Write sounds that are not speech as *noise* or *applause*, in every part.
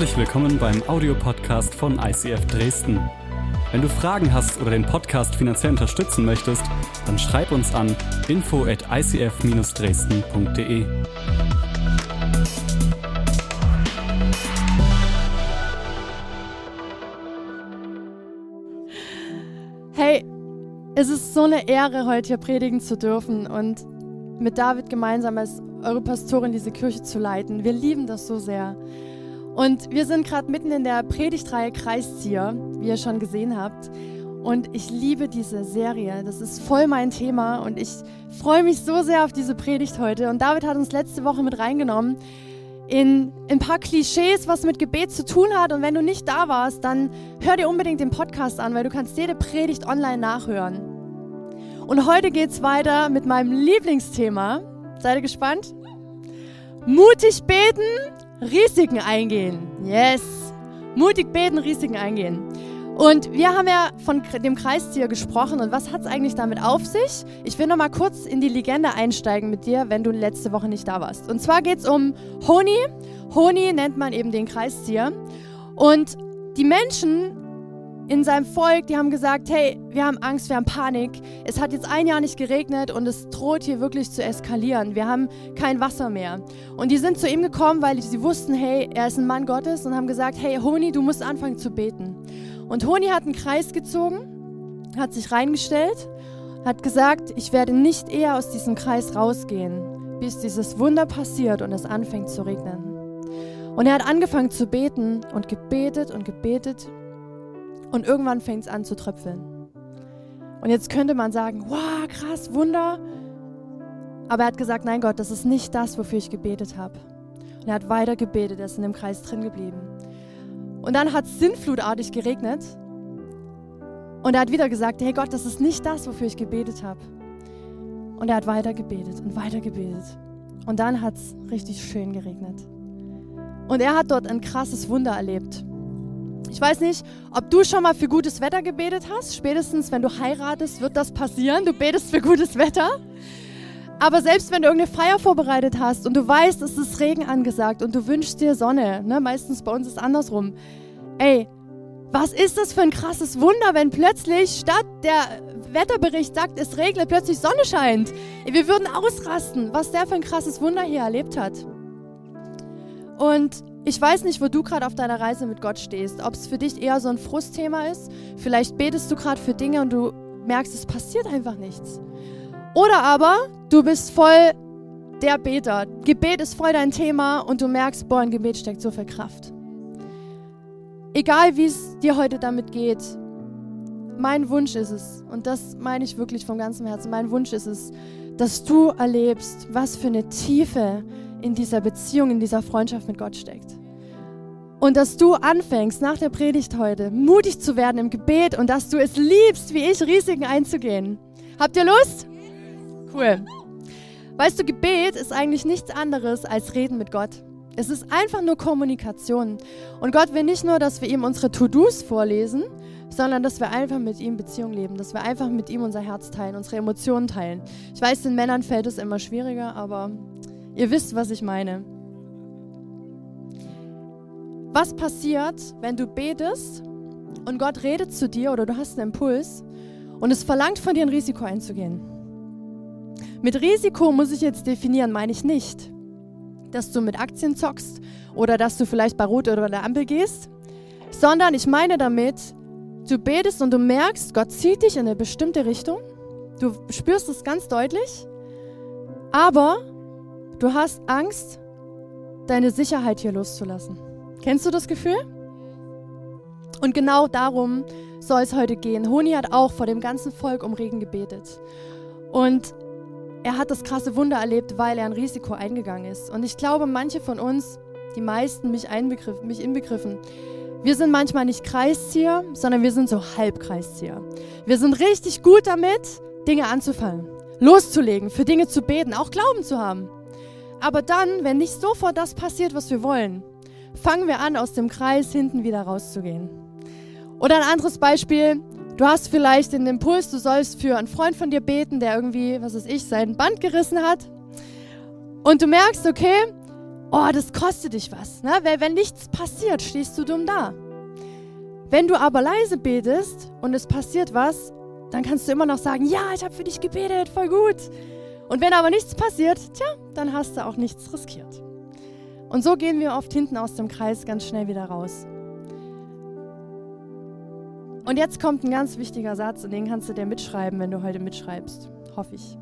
Herzlich willkommen beim Audiopodcast von ICF Dresden. Wenn du Fragen hast oder den Podcast finanziell unterstützen möchtest, dann schreib uns an info at icf-dresden.de. Hey, es ist so eine Ehre, heute hier predigen zu dürfen und mit David gemeinsam als eure Pastorin diese Kirche zu leiten. Wir lieben das so sehr. Und wir sind gerade mitten in der Predigtreihe Kreiszieher, wie ihr schon gesehen habt. Und ich liebe diese Serie. Das ist voll mein Thema und ich freue mich so sehr auf diese Predigt heute. Und David hat uns letzte Woche mit reingenommen in, ein paar Klischees, was mit Gebet zu tun hat. Und wenn du nicht da warst, dann hör dir unbedingt den Podcast an, weil du kannst jede Predigt online nachhören. Und heute geht es weiter mit meinem Lieblingsthema. Seid ihr gespannt? Mutig beten, Risiken eingehen. Yes. Mutig beten, Risiken eingehen. Und wir haben ja von dem Kreistier gesprochen und was hat es eigentlich damit auf sich? Ich will noch mal kurz in die Legende einsteigen mit dir, wenn du letzte Woche nicht da warst. Und zwar geht es um Honi. Honi nennt man eben den Kreistier. Und die Menschen in seinem Volk, die haben gesagt, hey, wir haben Angst, wir haben Panik. Es hat jetzt ein Jahr nicht geregnet und es droht hier wirklich zu eskalieren. Wir haben kein Wasser mehr. Und die sind zu ihm gekommen, weil sie wussten, hey, er ist ein Mann Gottes und haben gesagt, hey, Honi, du musst anfangen zu beten. Und Honi hat einen Kreis gezogen, hat sich reingestellt, hat gesagt, ich werde nicht eher aus diesem Kreis rausgehen, bis dieses Wunder passiert und es anfängt zu regnen. Und er hat angefangen zu beten und gebetet und gebetet und irgendwann fängt es an zu tröpfeln. Und jetzt könnte man sagen, wow, krass, Wunder. Aber er hat gesagt, nein Gott, das ist nicht das, wofür ich gebetet habe. Und er hat weiter gebetet, er ist in dem Kreis drin geblieben. Und dann hat es sinnflutartig geregnet. Und er hat wieder gesagt, hey Gott, das ist nicht das, wofür ich gebetet habe. Und er hat weiter gebetet und weiter gebetet. Und dann hat es richtig schön geregnet. Und er hat dort ein krasses Wunder erlebt. Ich weiß nicht, ob du schon mal für gutes Wetter gebetet hast. Spätestens, wenn du heiratest, wird das passieren. Du betest für gutes Wetter. Aber selbst wenn du irgendeine Feier vorbereitet hast und du weißt, es ist Regen angesagt und du wünschst dir Sonne, ne? meistens bei uns ist es andersrum. Ey, was ist das für ein krasses Wunder, wenn plötzlich statt der Wetterbericht sagt, es regnet, plötzlich Sonne scheint. Wir würden ausrasten, was der für ein krasses Wunder hier erlebt hat. Und ich weiß nicht, wo du gerade auf deiner Reise mit Gott stehst. Ob es für dich eher so ein Frustthema ist. Vielleicht betest du gerade für Dinge und du merkst, es passiert einfach nichts. Oder aber du bist voll der Beter. Gebet ist voll dein Thema und du merkst, boah, in Gebet steckt so viel Kraft. Egal wie es dir heute damit geht, mein Wunsch ist es, und das meine ich wirklich von ganzem Herzen, mein Wunsch ist es, dass du erlebst, was für eine Tiefe in dieser Beziehung, in dieser Freundschaft mit Gott steckt. Und dass du anfängst, nach der Predigt heute mutig zu werden im Gebet und dass du es liebst, wie ich, Risiken einzugehen. Habt ihr Lust? Cool. Weißt du, Gebet ist eigentlich nichts anderes als Reden mit Gott. Es ist einfach nur Kommunikation. Und Gott will nicht nur, dass wir ihm unsere To-Dos vorlesen, sondern dass wir einfach mit ihm Beziehung leben, dass wir einfach mit ihm unser Herz teilen, unsere Emotionen teilen. Ich weiß, den Männern fällt es immer schwieriger, aber Ihr wisst, was ich meine. Was passiert, wenn du betest und Gott redet zu dir oder du hast einen Impuls und es verlangt von dir ein Risiko einzugehen? Mit Risiko muss ich jetzt definieren, meine ich nicht, dass du mit Aktien zockst oder dass du vielleicht bei Rot oder bei der Ampel gehst, sondern ich meine damit, du betest und du merkst, Gott zieht dich in eine bestimmte Richtung. Du spürst es ganz deutlich, aber Du hast Angst, deine Sicherheit hier loszulassen. Kennst du das Gefühl? Und genau darum soll es heute gehen. Honi hat auch vor dem ganzen Volk um Regen gebetet. Und er hat das krasse Wunder erlebt, weil er ein Risiko eingegangen ist. Und ich glaube, manche von uns, die meisten, mich, einbegriffen, mich inbegriffen, wir sind manchmal nicht Kreiszieher, sondern wir sind so Halbkreiszieher. Wir sind richtig gut damit, Dinge anzufangen, loszulegen, für Dinge zu beten, auch Glauben zu haben. Aber dann, wenn nicht sofort das passiert, was wir wollen, fangen wir an, aus dem Kreis hinten wieder rauszugehen. Oder ein anderes Beispiel, du hast vielleicht den Impuls, du sollst für einen Freund von dir beten, der irgendwie, was weiß ich, sein Band gerissen hat. Und du merkst, okay, oh, das kostet dich was. Ne? Weil wenn nichts passiert, stehst du dumm da. Wenn du aber leise betest und es passiert was, dann kannst du immer noch sagen, ja, ich habe für dich gebetet, voll gut. Und wenn aber nichts passiert, tja, dann hast du auch nichts riskiert. Und so gehen wir oft hinten aus dem Kreis ganz schnell wieder raus. Und jetzt kommt ein ganz wichtiger Satz und den kannst du dir mitschreiben, wenn du heute mitschreibst. Hoffe ich.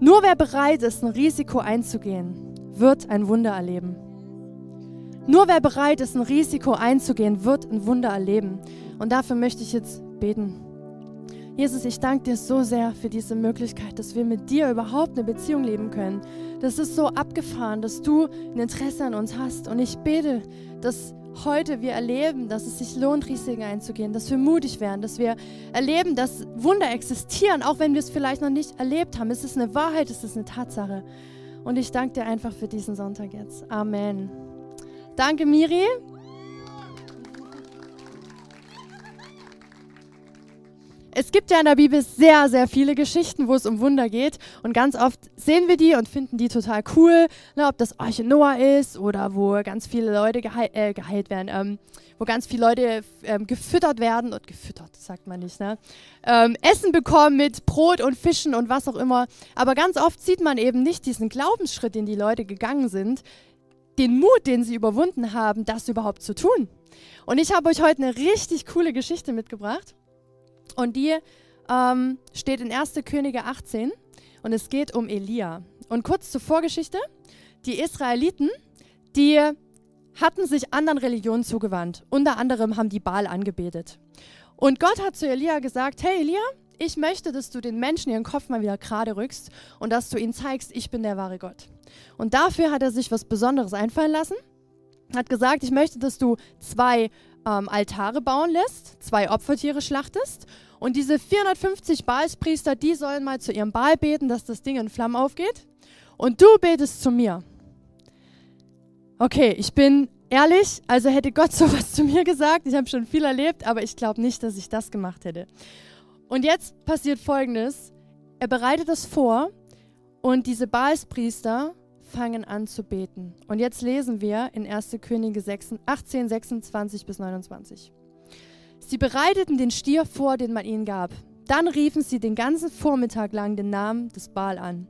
Nur wer bereit ist, ein Risiko einzugehen, wird ein Wunder erleben. Nur wer bereit ist, ein Risiko einzugehen, wird ein Wunder erleben. Und dafür möchte ich jetzt beten. Jesus, ich danke dir so sehr für diese Möglichkeit, dass wir mit dir überhaupt eine Beziehung leben können. Das ist so abgefahren, dass du ein Interesse an uns hast. Und ich bete, dass heute wir erleben, dass es sich lohnt, Risiken einzugehen, dass wir mutig werden, dass wir erleben, dass Wunder existieren, auch wenn wir es vielleicht noch nicht erlebt haben. Es ist eine Wahrheit, es ist eine Tatsache. Und ich danke dir einfach für diesen Sonntag jetzt. Amen. Danke, Miri. Es gibt ja in der Bibel sehr, sehr viele Geschichten, wo es um Wunder geht. Und ganz oft sehen wir die und finden die total cool. Ne, ob das Arche Noah ist oder wo ganz viele Leute geheil, äh, geheilt werden, ähm, wo ganz viele Leute ähm, gefüttert werden. Und gefüttert, sagt man nicht, ne? Ähm, Essen bekommen mit Brot und Fischen und was auch immer. Aber ganz oft sieht man eben nicht diesen Glaubensschritt, den die Leute gegangen sind. Den Mut, den sie überwunden haben, das überhaupt zu tun. Und ich habe euch heute eine richtig coole Geschichte mitgebracht. Und die ähm, steht in 1. Könige 18 und es geht um Elia. Und kurz zur Vorgeschichte. Die Israeliten, die hatten sich anderen Religionen zugewandt. Unter anderem haben die Baal angebetet. Und Gott hat zu Elia gesagt, hey Elia, ich möchte, dass du den Menschen ihren Kopf mal wieder gerade rückst und dass du ihnen zeigst, ich bin der wahre Gott. Und dafür hat er sich was Besonderes einfallen lassen. Hat gesagt, ich möchte, dass du zwei ähm, Altare bauen lässt, zwei Opfertiere schlachtest und diese 450 Baalspriester, die sollen mal zu ihrem Baal beten, dass das Ding in Flammen aufgeht. Und du betest zu mir. Okay, ich bin ehrlich, also hätte Gott *laughs* sowas zu mir gesagt. Ich habe schon viel erlebt, aber ich glaube nicht, dass ich das gemacht hätte. Und jetzt passiert Folgendes. Er bereitet das vor und diese Baalspriester fangen an zu beten. Und jetzt lesen wir in 1. Könige 18, 26 bis 29. Sie bereiteten den Stier vor, den man ihnen gab. Dann riefen sie den ganzen Vormittag lang den Namen des Baal an.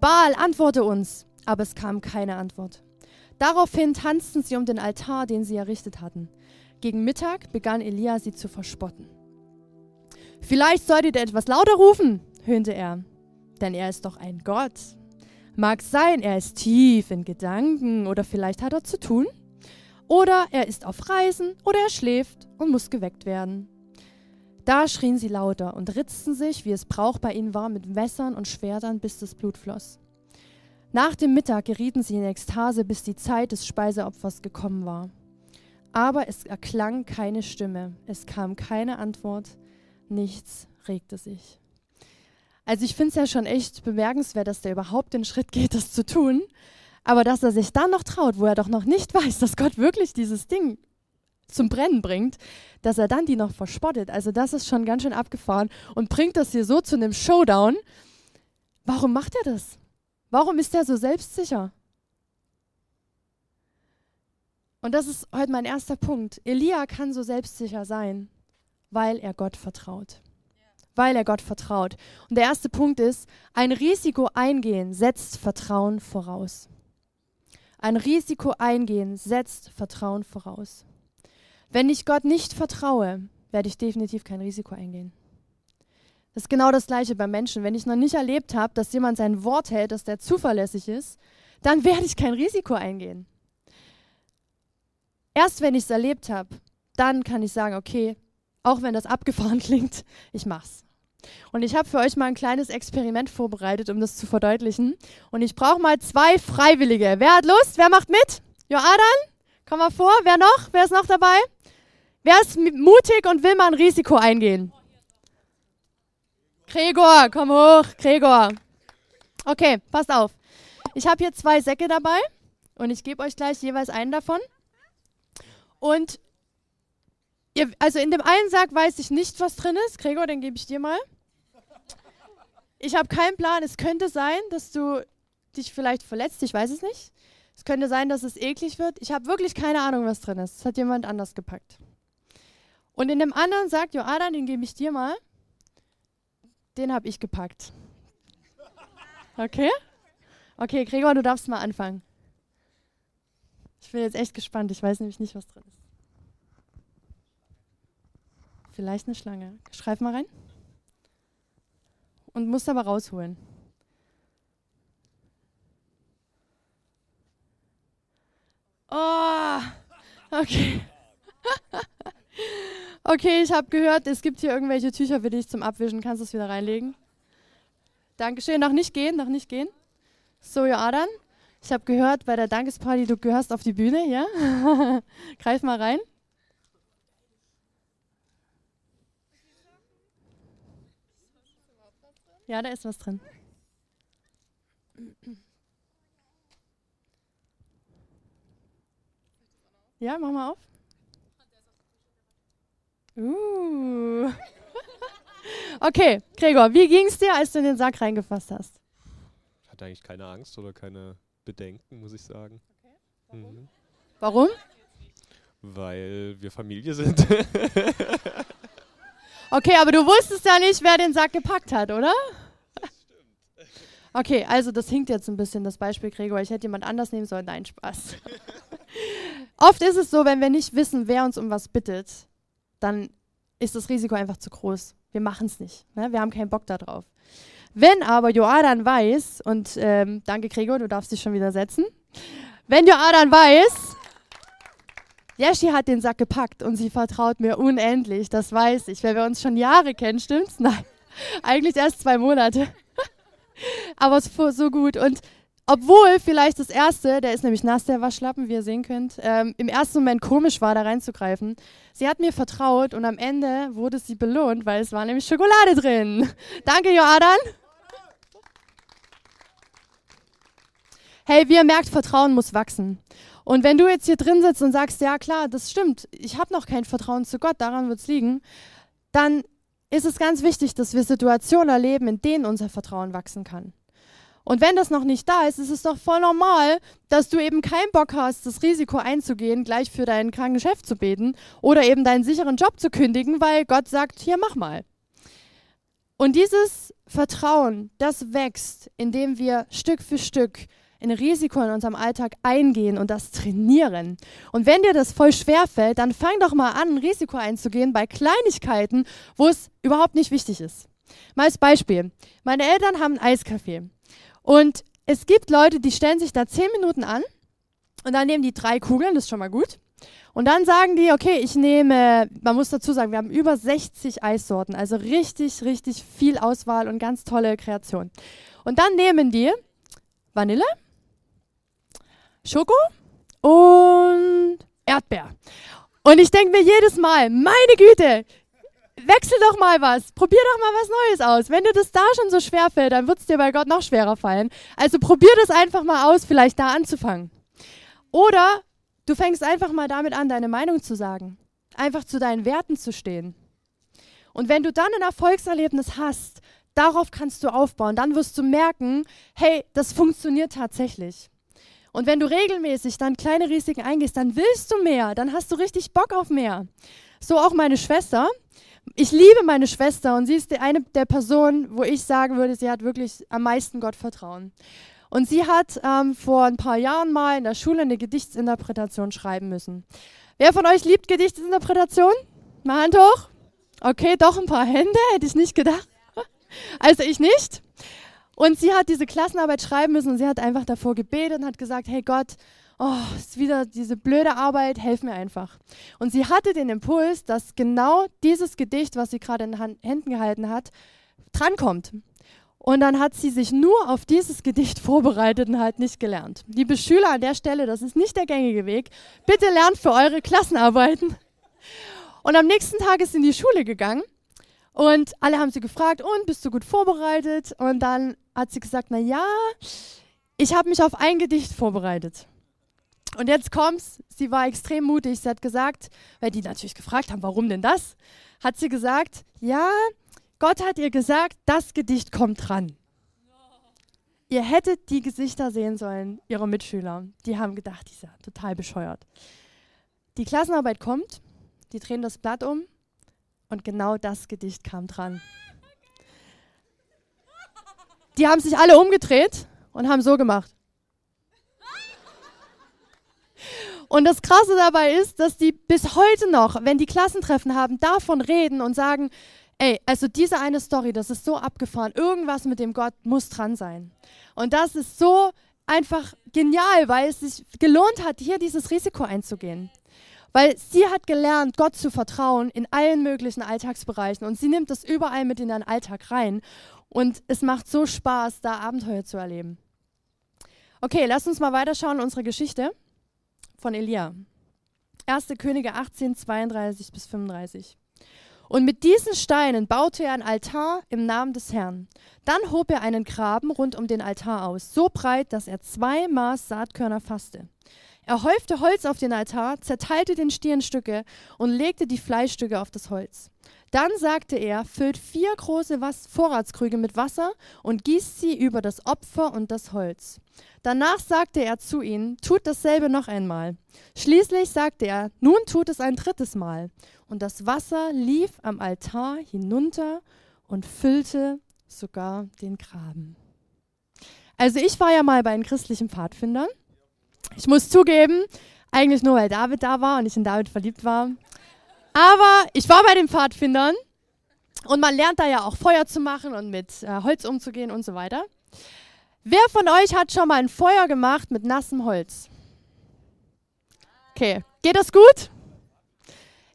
Baal, antworte uns! Aber es kam keine Antwort. Daraufhin tanzten sie um den Altar, den sie errichtet hatten. Gegen Mittag begann Elia sie zu verspotten. Vielleicht solltet ihr etwas lauter rufen, höhnte er, denn er ist doch ein Gott. Mag sein, er ist tief in Gedanken oder vielleicht hat er zu tun. Oder er ist auf Reisen oder er schläft und muss geweckt werden. Da schrien sie lauter und ritzten sich, wie es Brauch bei ihnen war, mit Messern und Schwertern, bis das Blut floss. Nach dem Mittag gerieten sie in Ekstase, bis die Zeit des Speiseopfers gekommen war. Aber es erklang keine Stimme, es kam keine Antwort, nichts regte sich. Also ich finde es ja schon echt bemerkenswert, dass der überhaupt den Schritt geht, das zu tun. Aber dass er sich dann noch traut, wo er doch noch nicht *laughs* weiß, dass Gott wirklich dieses Ding zum Brennen bringt, dass er dann die noch verspottet. Also das ist schon ganz schön abgefahren und bringt das hier so zu einem Showdown. Warum macht er das? Warum ist er so selbstsicher? Und das ist heute mein erster Punkt. Elia kann so selbstsicher sein, weil er Gott vertraut. Weil er Gott vertraut. Und der erste Punkt ist, ein Risiko eingehen setzt Vertrauen voraus. Ein Risiko eingehen setzt Vertrauen voraus. Wenn ich Gott nicht vertraue, werde ich definitiv kein Risiko eingehen. Das ist genau das Gleiche bei Menschen. Wenn ich noch nicht erlebt habe, dass jemand sein Wort hält, dass der zuverlässig ist, dann *laughs* werde ich kein Risiko eingehen. Erst wenn ich es erlebt habe, dann kann ich sagen, okay, auch wenn das abgefahren *laughs* klingt, ich mach's. Und ich habe für euch mal ein kleines Experiment vorbereitet, um das zu verdeutlichen. Und ich brauche mal zwei Freiwillige. Wer hat Lust? Wer macht mit? Joadan? Komm mal vor. Wer noch? Wer ist noch dabei? Wer ist mutig und will mal ein Risiko eingehen? Gregor, komm hoch. Gregor. Okay, passt auf. Ich habe hier zwei Säcke dabei und ich gebe euch gleich jeweils einen davon. Und Ihr, also in dem einen Sack weiß ich nicht, was drin ist. Gregor, den gebe ich dir mal. Ich habe keinen Plan. Es könnte sein, dass du dich vielleicht verletzt. Ich weiß es nicht. Es könnte sein, dass es eklig wird. Ich habe wirklich keine Ahnung, was drin ist. Das hat jemand anders gepackt. Und in dem anderen sagt Joadan, den gebe ich dir mal. Den habe ich gepackt. Okay? Okay, Gregor, du darfst mal anfangen. Ich bin jetzt echt gespannt. Ich weiß nämlich nicht, was drin ist. Vielleicht eine Schlange. Schreib mal rein. Und musst aber rausholen. Oh, okay. *laughs* okay, ich habe gehört, es gibt hier irgendwelche Tücher für dich zum Abwischen. Kannst du es wieder reinlegen? Dankeschön. Noch nicht gehen, noch nicht gehen. So, Joadan. Ich habe gehört bei der Dankesparty, du gehörst auf die Bühne, ja? *laughs* Greif mal rein. Ja, da ist was drin. Ja, mach mal auf. Uh. *laughs* okay, Gregor, wie ging es dir, als du in den Sack reingefasst hast? Ich hatte eigentlich keine Angst oder keine Bedenken, muss ich sagen. Okay. Warum? Mhm. Warum? Weil wir Familie sind. *laughs* okay, aber du wusstest ja nicht, wer den Sack gepackt hat, oder? Okay, also das hinkt jetzt ein bisschen, das Beispiel Gregor. Ich hätte jemand anders nehmen sollen. Nein, Spaß. *laughs* Oft ist es so, wenn wir nicht wissen, wer uns um was bittet, dann ist das Risiko einfach zu groß. Wir machen es nicht. Ne? Wir haben keinen Bock darauf. Wenn aber Joadan weiß, und ähm, danke Gregor, du darfst dich schon wieder setzen. Wenn Joadan weiß, Yeshi hat den Sack gepackt und sie vertraut mir unendlich, das weiß ich, weil wir uns schon Jahre kennen, stimmt's? Nein, *laughs* eigentlich erst zwei Monate. Aber es ist so gut. Und obwohl vielleicht das erste, der ist nämlich nass, der Waschlappen, wie ihr sehen könnt, ähm, im ersten Moment komisch war, da reinzugreifen. Sie hat mir vertraut und am Ende wurde sie belohnt, weil es war nämlich Schokolade drin. *laughs* Danke, Joadan. Hey, wie ihr merkt, Vertrauen muss wachsen. Und wenn du jetzt hier drin sitzt und sagst, ja klar, das stimmt, ich habe noch kein Vertrauen zu Gott, daran wird es liegen, dann ist es ganz wichtig, dass wir Situationen erleben, in denen unser Vertrauen wachsen kann. Und wenn das noch nicht da ist, ist es doch voll normal, dass du eben keinen Bock hast, das Risiko einzugehen, gleich für deinen kranken Chef zu beten oder eben deinen sicheren Job zu kündigen, weil Gott sagt, hier mach mal. Und dieses Vertrauen, das wächst, indem wir Stück für Stück in Risiko in unserem Alltag eingehen und das trainieren. Und wenn dir das voll schwer fällt, dann fang doch mal an, ein Risiko einzugehen bei Kleinigkeiten, wo es überhaupt nicht wichtig ist. Mal als Beispiel. Meine Eltern haben ein Eiscafé. Und es gibt Leute, die stellen sich da zehn Minuten an und dann nehmen die drei Kugeln, das ist schon mal gut. Und dann sagen die, okay, ich nehme, man muss dazu sagen, wir haben über 60 Eissorten, also richtig, richtig viel Auswahl und ganz tolle Kreation. Und dann nehmen die Vanille, Schoko und Erdbeer. Und ich denke mir jedes Mal, meine Güte, wechsel doch mal was, probier doch mal was Neues aus. Wenn dir das da schon so schwer fällt, dann wird es dir bei Gott noch schwerer fallen. Also probier das einfach mal aus, vielleicht da anzufangen. Oder du fängst einfach mal damit an, deine Meinung zu sagen, einfach zu deinen Werten zu stehen. Und wenn du dann ein Erfolgserlebnis hast, darauf kannst du aufbauen, dann wirst du merken, hey, das funktioniert tatsächlich. Und wenn du regelmäßig dann kleine Risiken eingehst, dann willst du mehr, dann hast du richtig Bock auf mehr. So auch meine Schwester. Ich liebe meine Schwester und sie ist eine der Personen, wo ich sagen würde, sie hat wirklich am meisten Gott vertrauen. Und sie hat ähm, vor ein paar Jahren mal in der Schule eine Gedichtsinterpretation schreiben müssen. Wer von euch liebt Gedichtsinterpretation? Mal Hand hoch. Okay, doch ein paar Hände, hätte ich nicht gedacht. *laughs* Also ich nicht. Und sie hat diese Klassenarbeit schreiben müssen und sie hat einfach davor gebetet und hat gesagt, hey Gott, oh, ist wieder diese blöde Arbeit, helf mir einfach. Und sie hatte den Impuls, dass genau dieses Gedicht, was sie gerade in den Händen gehalten hat, drankommt. Und dann hat sie sich nur auf dieses Gedicht vorbereitet und halt nicht gelernt. Liebe Schüler an der Stelle, das ist nicht der gängige Weg. Bitte lernt für eure Klassenarbeiten. Und am nächsten Tag ist sie in die Schule gegangen und alle haben sie gefragt, und bist du gut vorbereitet? Und dann hat sie gesagt, na ja, ich habe mich auf ein Gedicht vorbereitet. Und jetzt kommt's, sie war extrem mutig. Sie hat gesagt, weil die natürlich gefragt haben, warum denn das? Hat sie gesagt, ja, Gott hat ihr gesagt, das Gedicht kommt dran. ihr hättet die Gesichter sehen sollen, ihrer Mitschüler. Die haben gedacht, die ist ja total bescheuert. Die Klassenarbeit kommt, die drehen das Blatt um und genau das Gedicht kam dran. Die haben sich alle umgedreht und haben so gemacht. Und das Krasse dabei ist, dass die bis heute noch, wenn die Klassentreffen haben, davon reden und sagen, ey, also diese eine Story, das ist so abgefahren, irgendwas mit dem Gott muss dran sein. Und das ist so einfach genial, weil es sich gelohnt hat, hier dieses Risiko einzugehen. Weil sie hat gelernt, Gott zu vertrauen in allen möglichen Alltagsbereichen und sie nimmt das überall mit in ihren Alltag rein. Und es macht so Spaß, da Abenteuer zu erleben. Okay, lass uns mal weiterschauen, unsere Geschichte von Elia. 1. Könige 18, 32 bis 35. Und mit diesen Steinen baute er ein Altar im Namen des Herrn. Dann hob er einen Graben rund um den Altar aus, so breit, dass er zwei Maß Saatkörner fasste. Er häufte Holz auf den Altar, zerteilte den Stier in Stücke und legte die Fleischstücke auf das Holz. Dann sagte er, füllt vier große Was Vorratskrüge mit Wasser und gießt sie über das Opfer und das Holz. Danach sagte er zu ihnen, tut dasselbe noch einmal. Schließlich sagte er, nun tut es ein drittes Mal. Und das Wasser lief am Altar hinunter und füllte sogar den Graben. Also ich war ja mal bei den christlichen Pfadfindern. Ich muss zugeben, eigentlich nur weil David da war und ich in David verliebt war. Aber ich war bei den Pfadfindern und man lernt da ja auch Feuer zu machen und mit äh, Holz umzugehen und so weiter. Wer von euch hat schon mal ein Feuer gemacht mit nassem Holz? Okay, geht das gut?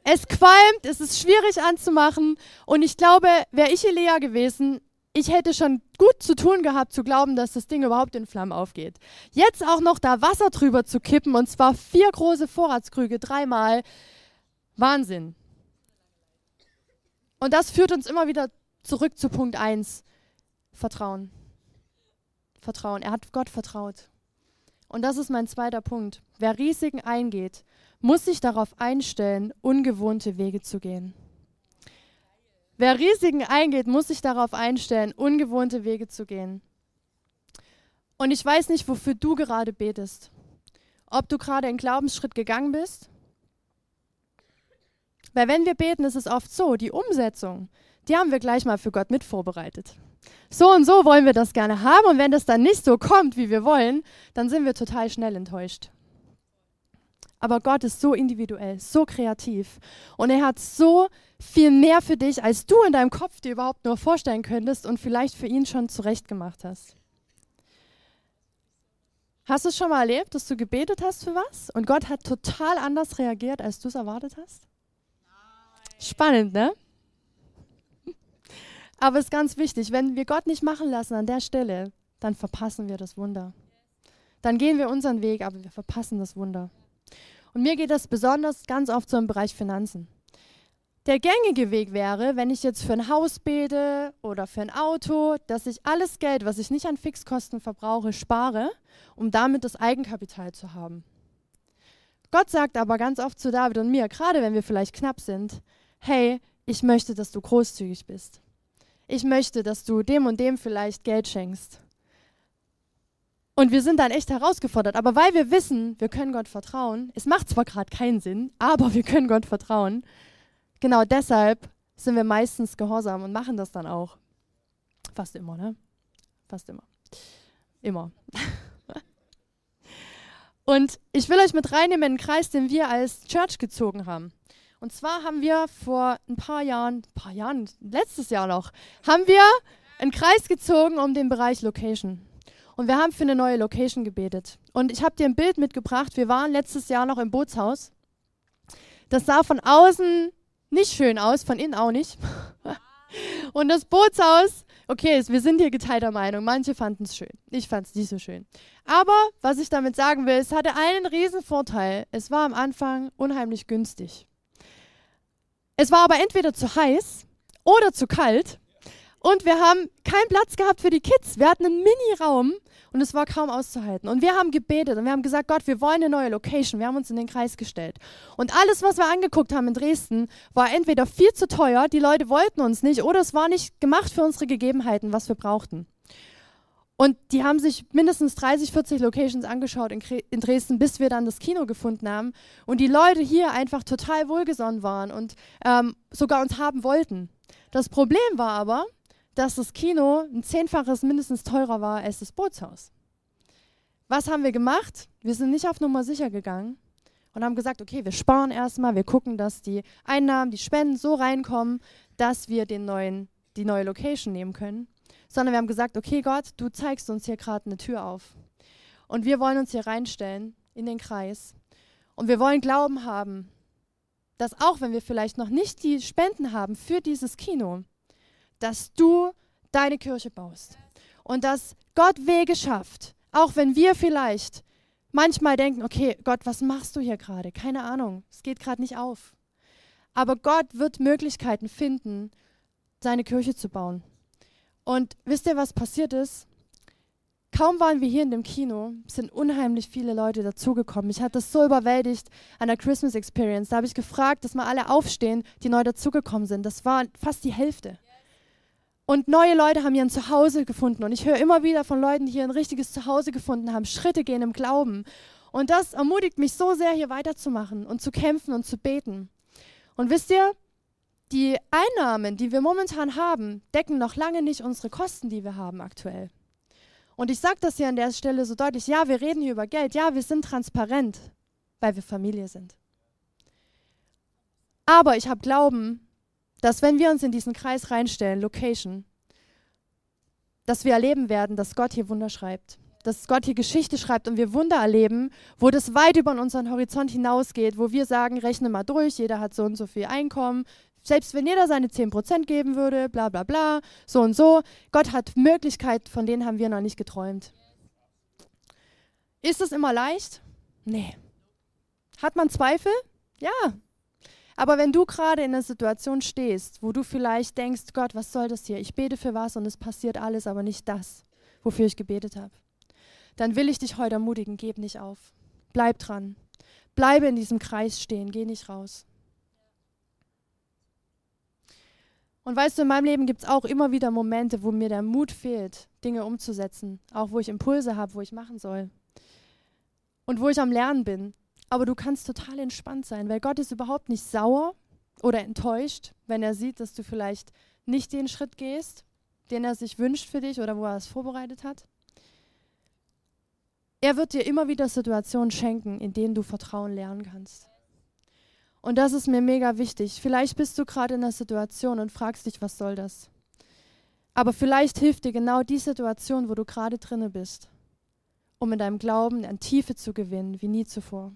Es qualmt, es ist schwierig anzumachen und ich glaube, wäre ich Elea gewesen, ich hätte schon gut zu tun gehabt, zu glauben, dass das Ding überhaupt in Flammen aufgeht. Jetzt auch noch da Wasser drüber zu kippen und zwar vier große Vorratskrüge, dreimal. Wahnsinn. Und das führt uns immer wieder zurück zu Punkt 1. Vertrauen. Vertrauen. Er hat Gott vertraut. Und das ist mein zweiter Punkt. Wer Risiken eingeht, muss sich darauf einstellen, ungewohnte Wege zu gehen. Wer Risiken eingeht, muss sich darauf einstellen, ungewohnte Wege zu gehen. Und ich weiß nicht, wofür du gerade betest. Ob du gerade einen Glaubensschritt gegangen bist. Weil wenn wir beten, ist es oft so, die Umsetzung, die haben wir gleich mal für Gott mit vorbereitet. So und so wollen wir das gerne haben und wenn das dann nicht so kommt, wie wir wollen, dann sind wir total schnell enttäuscht. Aber Gott ist so individuell, so kreativ und er hat so viel mehr für dich, als du in deinem Kopf dir überhaupt nur vorstellen könntest und vielleicht für ihn schon zurechtgemacht hast. Hast du es schon mal erlebt, dass du gebetet hast für was und Gott hat total anders reagiert, als du es erwartet hast? Spannend, ne? *laughs* Aber es ist ganz wichtig, wenn wir Gott nicht machen lassen an der Stelle, dann verpassen wir das Wunder. Dann gehen wir unseren Weg, aber wir verpassen das Wunder. Und mir geht das besonders ganz oft so im Bereich Finanzen. Der gängige Weg wäre, wenn ich jetzt für ein Haus bete oder für ein Auto, dass ich alles Geld, was ich nicht an Fixkosten verbrauche, spare, um damit das Eigenkapital zu haben. Gott sagt aber ganz oft zu David und mir, gerade wenn wir vielleicht knapp sind, hey, ich möchte, dass du großzügig bist. Ich möchte, dass du dem und dem vielleicht Geld schenkst. Und wir sind dann echt herausgefordert. Aber weil wir wissen, wir können Gott vertrauen, es macht zwar gerade keinen Sinn, aber wir können Gott vertrauen, genau deshalb sind wir meistens gehorsam und machen das dann auch. Fast immer, ne? Fast immer. Immer. *laughs* und ich will euch mit reinnehmen in den Kreis, den wir als Church gezogen haben. Und zwar haben wir vor ein paar Jahren, ein paar Jahren, letztes Jahr noch, haben wir einen Kreis gezogen um den Bereich Location. Und wir haben für eine neue Location gebetet. Und ich habe dir ein Bild mitgebracht. Wir waren letztes Jahr noch im Bootshaus. Das sah von außen nicht schön aus, von innen auch nicht. *laughs* Und das Bootshaus, okay, wir sind hier geteilter Meinung. Manche fanden es schön. Ich fand es nicht so schön. Aber was ich damit sagen will, es hatte einen riesen Vorteil. Es war am Anfang unheimlich günstig. Es war aber entweder zu heiß oder zu kalt. Und wir haben keinen Platz gehabt für die Kids. Wir hatten einen Mini-Raum und es war kaum auszuhalten. Und wir haben gebetet und wir haben gesagt, Gott, wir wollen eine neue Location. Wir haben uns in den Kreis gestellt. Und alles, was wir angeguckt haben in Dresden, war entweder viel zu teuer, die Leute wollten uns nicht, oder es war nicht gemacht für unsere Gegebenheiten, was wir brauchten. Und die haben sich mindestens 30, 40 Locations angeschaut in, in, Dresden, bis wir dann das Kino gefunden haben. Und die Leute hier einfach total wohlgesonnen waren und ähm, sogar uns haben wollten. Das Problem war aber, dass das Kino ein Zehnfaches mindestens teurer war als das Bootshaus. Was haben wir gemacht? Wir sind nicht auf Nummer sicher gegangen und haben gesagt, okay, wir sparen erstmal, wir gucken, dass die Einnahmen, die Spenden so reinkommen, dass wir den neuen, die neue Location nehmen können sondern wir haben gesagt, okay Gott, du zeigst uns hier gerade eine Tür auf. Und wir wollen uns hier reinstellen in den Kreis. Und wir wollen Glauben haben, dass auch wenn wir vielleicht noch nicht die Spenden haben für dieses Kino, dass du deine Kirche baust. Und dass Gott Wege schafft, auch wenn wir vielleicht manchmal denken, okay, Gott, was machst du hier gerade? Keine Ahnung, es geht gerade nicht auf. Aber Gott wird Möglichkeiten finden, seine Kirche zu bauen. Und wisst ihr, was passiert ist? Kaum waren wir hier in dem Kino, sind unheimlich viele Leute dazugekommen. Ich hatte das so überwältigt an der Christmas Experience. Da habe ich gefragt, dass mal alle aufstehen, die neu dazugekommen sind. Das war fast die Hälfte. Und neue Leute haben hier ein Zuhause gefunden. Und ich höre immer wieder von Leuten, die hier ein richtiges Zuhause gefunden haben, Schritte gehen im Glauben. Und das ermutigt mich so sehr, hier weiterzumachen und zu kämpfen und zu beten. Und wisst ihr, die Einnahmen, die wir momentan haben, decken noch lange nicht unsere Kosten, die wir haben aktuell. Und ich sage das hier an der Stelle so deutlich, ja, wir reden hier über Geld, ja, wir sind transparent, weil wir Familie sind. Aber ich habe Glauben, dass wenn wir uns in diesen Kreis reinstellen, Location, dass wir erleben werden, dass Gott hier Wunder schreibt. Dass Gott hier Geschichte schreibt und wir Wunder erleben, wo das weit über unseren Horizont hinausgeht, wo wir sagen, rechne mal durch, jeder hat so und so viel Einkommen, selbst wenn jeder seine 10% geben würde, bla bla bla, so und so, Gott hat Möglichkeiten, von denen haben wir noch nicht geträumt. Ist es immer leicht? Nee. Hat man Zweifel? Ja. Aber wenn du gerade in einer Situation stehst, wo du vielleicht denkst, Gott, was soll das hier? Ich bete für was und es passiert alles, aber nicht das, wofür ich gebetet habe. Dann will ich dich heute ermutigen, gib nicht auf. Bleib dran. Bleibe in diesem Kreis stehen, geh nicht raus. Und weißt du, in meinem Leben gibt es auch immer wieder Momente, wo mir der Mut fehlt, Dinge umzusetzen. Auch wo ich Impulse habe, wo ich machen soll. Und wo ich am Lernen bin. Aber du kannst total entspannt sein, weil Gott ist überhaupt nicht sauer oder enttäuscht, wenn er sieht, dass du vielleicht nicht den Schritt gehst, den er sich wünscht für dich oder wo er es vorbereitet hat. Er wird dir immer wieder Situationen schenken, in denen du Vertrauen lernen kannst. Und das ist mir mega wichtig. Vielleicht bist du gerade in einer Situation und fragst dich, was soll das? Aber vielleicht hilft dir genau die Situation, wo du gerade drinne bist, um in deinem Glauben an Tiefe zu gewinnen, wie nie zuvor.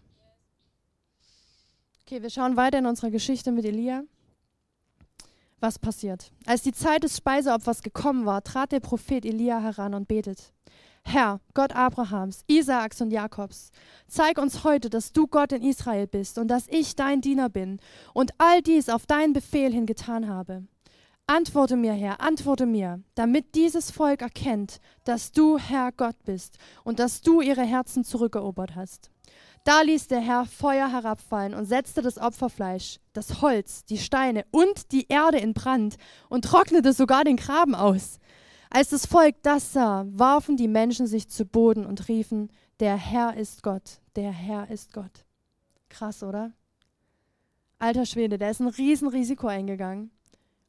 Okay, wir schauen weiter in unserer Geschichte mit Elia. Was passiert? Als die Zeit des Speiseopfers gekommen war, trat der Prophet Elia heran und betet. Herr, Gott Abrahams, Isaaks und Jakobs, zeig uns heute, dass du Gott in Israel bist und dass ich dein Diener bin und all dies auf deinen Befehl hin getan habe. Antworte mir, Herr, antworte mir, damit dieses Volk erkennt, dass du Herr Gott bist und dass du ihre Herzen zurückerobert hast. Da ließ der Herr Feuer herabfallen und setzte das Opferfleisch, das Holz, die Steine und die Erde in Brand und trocknete sogar den Graben aus. Als das Volk das sah, warfen die Menschen sich zu Boden und riefen, der Herr ist Gott, der Herr ist Gott. Krass, oder? Alter Schwede, der ist ein Riesenrisiko eingegangen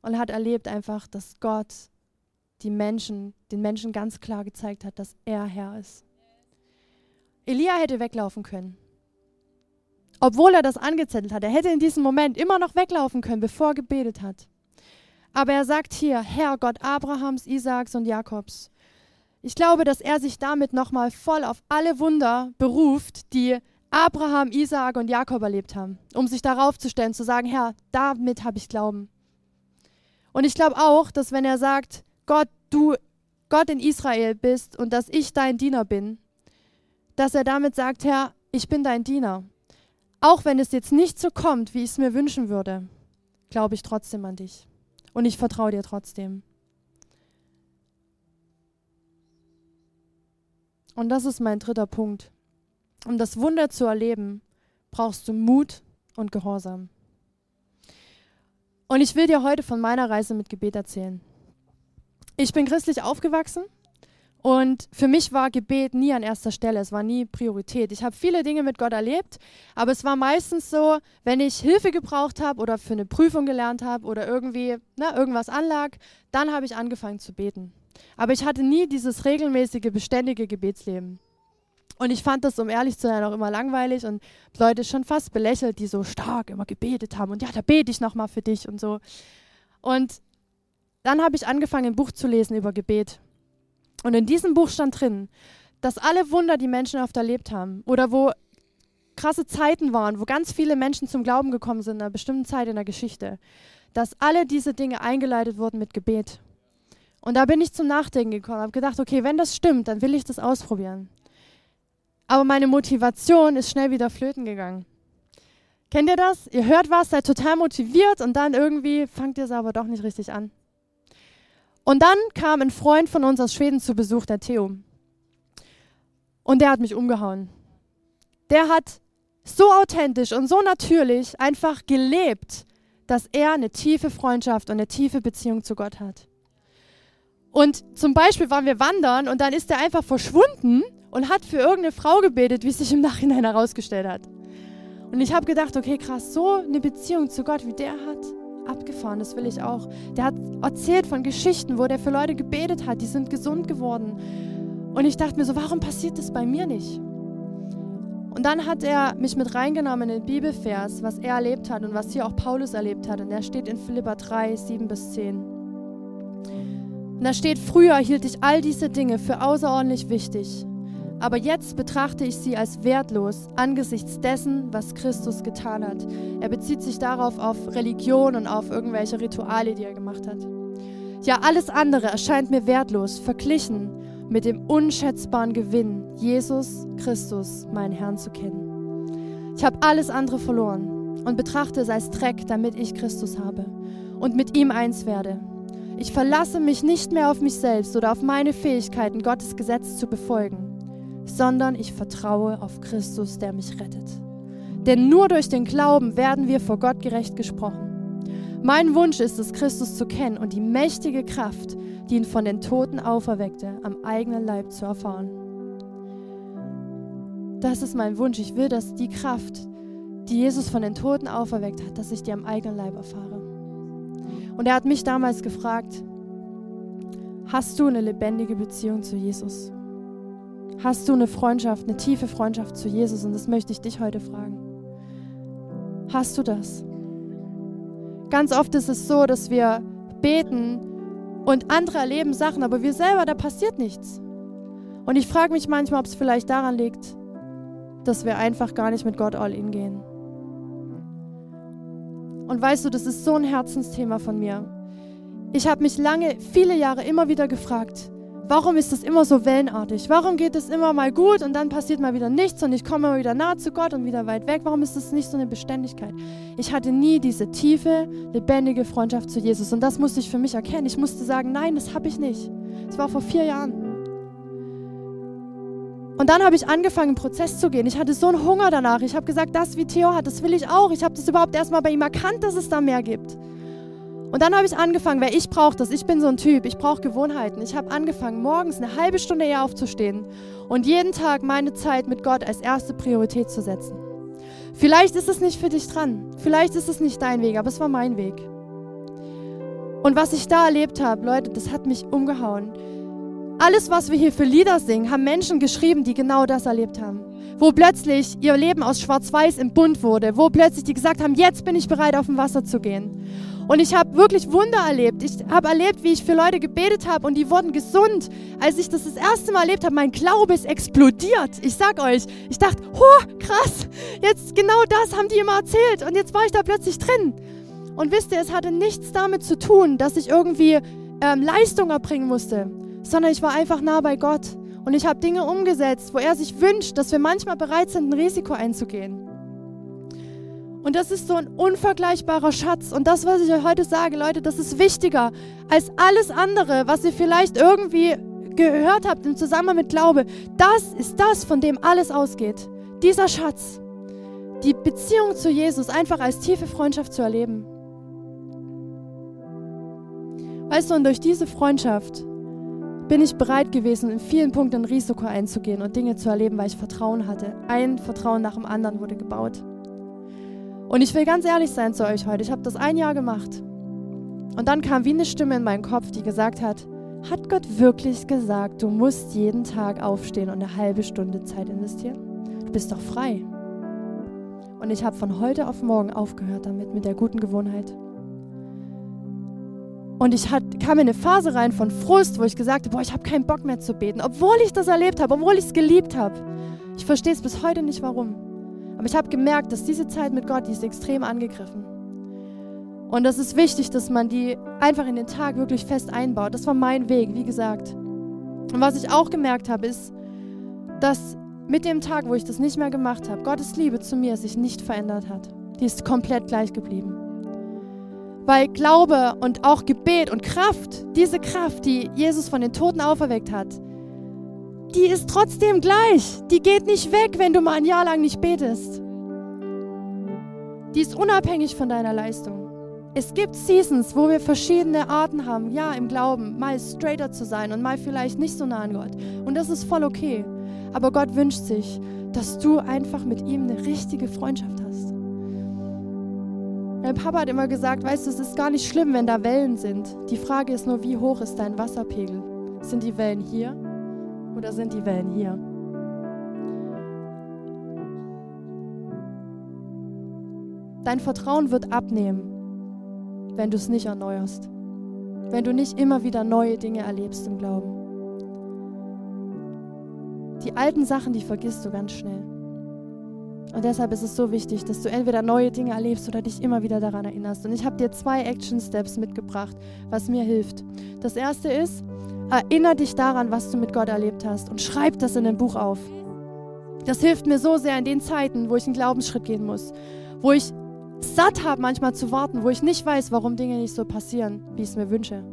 und hat erlebt einfach, dass Gott die Menschen, den Menschen ganz klar gezeigt hat, dass er Herr ist. Elia hätte weglaufen können. Obwohl er das angezettelt hat. Er hätte in diesem Moment immer noch weglaufen können, bevor er gebetet hat. Aber er sagt hier, Herr Gott Abrahams, Isaaks und Jakobs. Ich glaube, dass er sich damit nochmal voll auf alle Wunder beruft, die Abraham, Isaak und Jakob erlebt haben, um sich darauf zu stellen, zu sagen, Herr, damit habe ich Glauben. Und ich glaube auch, dass wenn er sagt, Gott, du Gott in Israel bist und dass ich dein Diener bin, dass er damit sagt, Herr, ich bin dein Diener. Auch wenn es jetzt nicht so kommt, wie ich es mir wünschen würde, glaube ich trotzdem an dich. Und ich vertraue dir trotzdem. Und das ist mein dritter Punkt. Um das Wunder zu erleben, brauchst du Mut und Gehorsam. Und ich will dir heute von meiner Reise mit Gebet erzählen. Ich bin christlich aufgewachsen Und für mich war Gebet nie an erster Stelle, es war nie Priorität. Ich habe viele Dinge mit Gott erlebt, aber es war meistens so, wenn ich Hilfe gebraucht habe oder für eine Prüfung gelernt habe oder irgendwie ne, irgendwas anlag, dann habe ich angefangen zu beten. Aber ich hatte nie dieses regelmäßige, beständige Gebetsleben. Und ich fand das, um ehrlich zu sein, auch immer langweilig und Leute schon fast belächelt, die so stark immer gebetet haben und ja, da bete ich nochmal für dich und so. Und dann habe ich angefangen, ein Buch zu lesen über Gebet. Und in diesem Buch stand drin, dass alle Wunder, die Menschen oft erlebt haben oder wo krasse Zeiten waren, wo ganz viele Menschen zum Glauben gekommen sind in einer bestimmten Zeit in der Geschichte, dass alle diese Dinge eingeleitet wurden mit Gebet. Und da bin ich zum Nachdenken gekommen, habe gedacht, okay, wenn das stimmt, dann will ich das ausprobieren. Aber meine Motivation ist schnell wieder flöten gegangen. Kennt ihr das? Ihr hört was, seid total motiviert und dann irgendwie fangt ihr es aber doch nicht richtig an. Und dann kam ein Freund von uns aus Schweden zu Besuch, der Theo. Und der hat mich umgehauen. Der hat so authentisch und so natürlich einfach gelebt, dass er eine tiefe Freundschaft und eine tiefe Beziehung zu Gott hat. Und zum Beispiel waren wir wandern und dann ist er einfach verschwunden und hat für irgendeine Frau gebetet, wie es sich im Nachhinein herausgestellt hat. Und ich habe gedacht, okay, krass, so eine Beziehung zu Gott, wie der hat, abgefahren, das will ich auch. Der hat erzählt von Geschichten, wo der für Leute gebetet hat, die sind gesund geworden. Und ich dachte mir so, warum passiert das bei mir nicht? Und dann hat er mich mit reingenommen in den Bibelvers, was er erlebt hat und was hier auch Paulus erlebt hat. Und der steht in Philippa 3, 7 bis 10. Und da steht, früher hielt ich all diese Dinge für außerordentlich wichtig aber jetzt betrachte ich sie als wertlos angesichts dessen, was Christus getan hat. Er bezieht sich darauf auf Religion und auf irgendwelche Rituale, die er gemacht hat. Ja, alles andere erscheint mir wertlos, verglichen mit dem unschätzbaren Gewinn, Jesus Christus, meinen Herrn, zu kennen. Ich habe alles andere verloren und betrachte es als Dreck, damit ich Christus habe und mit ihm eins werde. Ich verlasse mich nicht mehr auf mich selbst oder auf meine Fähigkeiten, Gottes Gesetz zu befolgen sondern ich vertraue auf Christus, der mich rettet. Denn nur durch den Glauben werden wir vor Gott gerecht gesprochen. Mein Wunsch ist es, Christus zu kennen und die mächtige Kraft, die ihn von den Toten auferweckte, am eigenen Leib zu erfahren. Das ist mein Wunsch. Ich will, dass die Kraft, die Jesus von den Toten auferweckt hat, dass ich die am eigenen Leib erfahre. Und er hat mich damals gefragt, hast du eine lebendige Beziehung zu Jesus? Hast du eine Freundschaft, eine tiefe Freundschaft zu Jesus? Und das möchte ich dich heute fragen. Hast du das? Ganz oft ist es so, dass wir beten und andere erleben Sachen, aber wir selber, da passiert nichts. Und ich frage mich manchmal, ob es vielleicht daran liegt, dass wir einfach gar nicht mit Gott all in gehen. Und weißt du, das ist so ein Herzensthema von mir. Ich habe mich lange, viele Jahre immer wieder gefragt, Warum ist das immer so wellenartig? Warum geht es immer mal gut und dann passiert mal wieder nichts und ich komme immer wieder nah zu Gott und wieder weit weg? Warum ist das nicht so eine Beständigkeit? Ich hatte nie diese tiefe, lebendige Freundschaft zu Jesus und das musste ich für mich erkennen. Ich musste sagen, nein, das habe ich nicht. Das war vor vier Jahren. Und dann habe ich angefangen, einen Prozess zu gehen. Ich hatte so einen Hunger danach. Ich habe gesagt, das, wie Theo hat, das will ich auch. Ich habe das überhaupt erstmal bei ihm erkannt, dass es da mehr gibt. Und dann habe ich angefangen, weil ich brauche das. Ich bin so ein Typ, ich brauche Gewohnheiten. Ich habe angefangen, morgens eine halbe Stunde eher aufzustehen und jeden Tag meine Zeit mit Gott als erste Priorität zu setzen. Vielleicht ist es nicht für dich dran, vielleicht ist es nicht dein Weg, aber es war mein Weg. Und was ich da erlebt habe, Leute, das hat mich umgehauen. Alles, was wir hier für Lieder singen, haben Menschen geschrieben, die genau das erlebt haben. Wo plötzlich ihr Leben aus Schwarz-Weiß im Bund wurde, wo plötzlich die gesagt haben, jetzt bin ich bereit, auf dem Wasser zu gehen. Und ich habe wirklich Wunder erlebt. Ich habe erlebt, wie ich für Leute gebetet habe und die wurden gesund. Als ich das das erste Mal erlebt habe, mein Glaube ist explodiert. Ich sag euch, ich dachte, oh, krass, jetzt genau das haben die immer erzählt und jetzt war ich da plötzlich drin. Und wisst ihr, es hatte nichts damit zu tun, dass ich irgendwie ähm, Leistung erbringen musste, sondern ich war einfach nah bei Gott. Und ich habe Dinge umgesetzt, wo er sich wünscht, dass wir manchmal bereit sind, ein Risiko einzugehen. Und das ist so ein unvergleichbarer Schatz. Und das, was ich euch heute sage, Leute, das ist wichtiger als alles andere, was ihr vielleicht irgendwie gehört habt im Zusammenhang mit Glaube. Das ist das, von dem alles ausgeht. Dieser Schatz. Die Beziehung zu Jesus einfach als tiefe Freundschaft zu erleben. Weißt du, und durch diese Freundschaft bin ich bereit gewesen, in vielen Punkten ein Risiko einzugehen und Dinge zu erleben, weil ich Vertrauen hatte. Ein Vertrauen nach dem anderen wurde gebaut. Und ich will ganz ehrlich sein zu euch heute. Ich habe das ein Jahr gemacht. Und dann kam wie eine Stimme in meinen Kopf, die gesagt hat, hat Gott wirklich gesagt, du musst jeden Tag aufstehen und eine halbe Stunde Zeit investieren? Du bist doch frei. Und ich habe von heute auf morgen aufgehört damit, mit der guten Gewohnheit. Und ich hat, kam in eine Phase rein von Frust, wo ich gesagt habe, boah, ich habe keinen Bock mehr zu beten, obwohl ich das erlebt habe, obwohl ich es geliebt habe. Ich verstehe es bis heute nicht, warum. Aber ich habe gemerkt, dass diese Zeit mit Gott, die ist extrem angegriffen. Und das ist wichtig, dass man die einfach in den Tag wirklich fest einbaut. Das war mein Weg, wie gesagt. Und was ich auch gemerkt habe, ist, dass mit dem Tag, wo ich das nicht mehr gemacht habe, Gottes Liebe zu mir sich nicht verändert hat. Die ist komplett gleich geblieben. Weil Glaube und auch Gebet und Kraft, diese Kraft, die Jesus von den Toten auferweckt hat, die ist trotzdem gleich. Die geht nicht weg, wenn du mal ein Jahr lang nicht betest. Die ist unabhängig von deiner Leistung. Es gibt Seasons, wo wir verschiedene Arten haben, ja, im Glauben, mal straighter zu sein und mal vielleicht nicht so nah an Gott. Und das ist voll okay. Aber Gott wünscht sich, dass du einfach mit ihm eine richtige Freundschaft hast. Mein Papa hat immer gesagt, weißt du, es ist gar nicht schlimm, wenn da Wellen sind. Die Frage ist nur, wie hoch ist dein Wasserpegel? Sind die Wellen hier oder sind die Wellen hier? Dein Vertrauen wird abnehmen, wenn du es nicht erneuerst. Wenn du nicht immer wieder neue Dinge erlebst im Glauben. Die alten Sachen, die vergisst du ganz schnell. Und deshalb ist es so wichtig, dass du entweder neue Dinge erlebst oder dich immer wieder daran erinnerst. Und ich habe dir zwei Action Steps mitgebracht, was mir hilft. Das erste ist, erinnere dich daran, was du mit Gott erlebt hast und schreib das in ein Buch auf. Das hilft mir so sehr in den Zeiten, wo ich einen Glaubensschritt gehen muss, wo ich satt habe, manchmal zu warten, wo ich nicht weiß, warum Dinge nicht so passieren, wie ich es mir wünsche.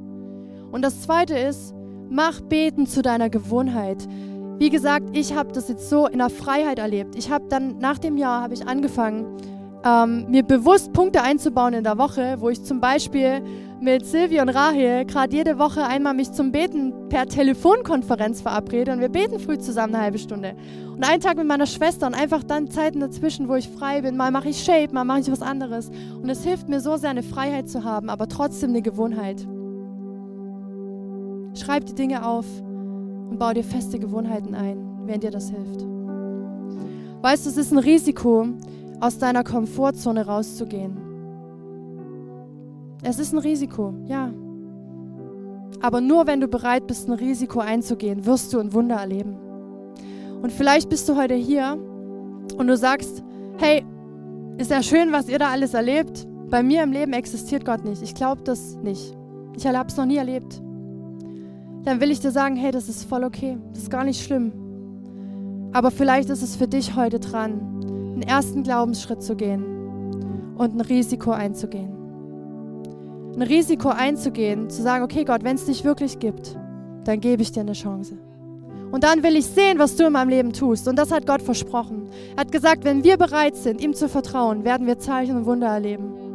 Und das zweite ist, mach Beten zu deiner Gewohnheit. Wie gesagt, ich habe das jetzt so in der Freiheit erlebt. Ich habe dann nach dem Jahr habe ich angefangen, ähm, mir bewusst Punkte einzubauen in der Woche, wo ich zum Beispiel mit Silvi und Rahel gerade jede Woche einmal mich zum Beten per Telefonkonferenz verabrede und wir beten früh zusammen eine halbe Stunde. Und einen Tag mit meiner Schwester und einfach dann Zeiten dazwischen, wo ich frei bin. Mal mache ich Shape, mal mache ich was anderes. Und es hilft mir so sehr, eine Freiheit zu haben, aber trotzdem eine Gewohnheit. Schreib die Dinge auf und bau dir feste Gewohnheiten ein, wenn dir das hilft. Weißt du, es ist ein Risiko, aus deiner Komfortzone rauszugehen. Es ist ein Risiko, ja. Aber nur wenn du bereit bist, ein Risiko einzugehen, wirst du ein Wunder erleben. Und vielleicht bist du heute hier und du sagst, hey, ist ja schön, was ihr da alles erlebt. Bei mir im Leben existiert Gott nicht. Ich glaube das nicht. Ich habe es noch nie erlebt dann will ich dir sagen, hey, das ist voll okay. Das ist gar nicht schlimm. Aber vielleicht ist es für dich heute dran, einen ersten Glaubensschritt zu gehen und ein Risiko einzugehen. Ein Risiko einzugehen, zu sagen, okay Gott, wenn es dich wirklich gibt, dann gebe ich dir eine Chance. Und dann will ich sehen, was du in meinem Leben tust. Und das hat Gott versprochen. Er hat gesagt, wenn wir bereit sind, ihm zu vertrauen, werden wir Zeichen und Wunder erleben.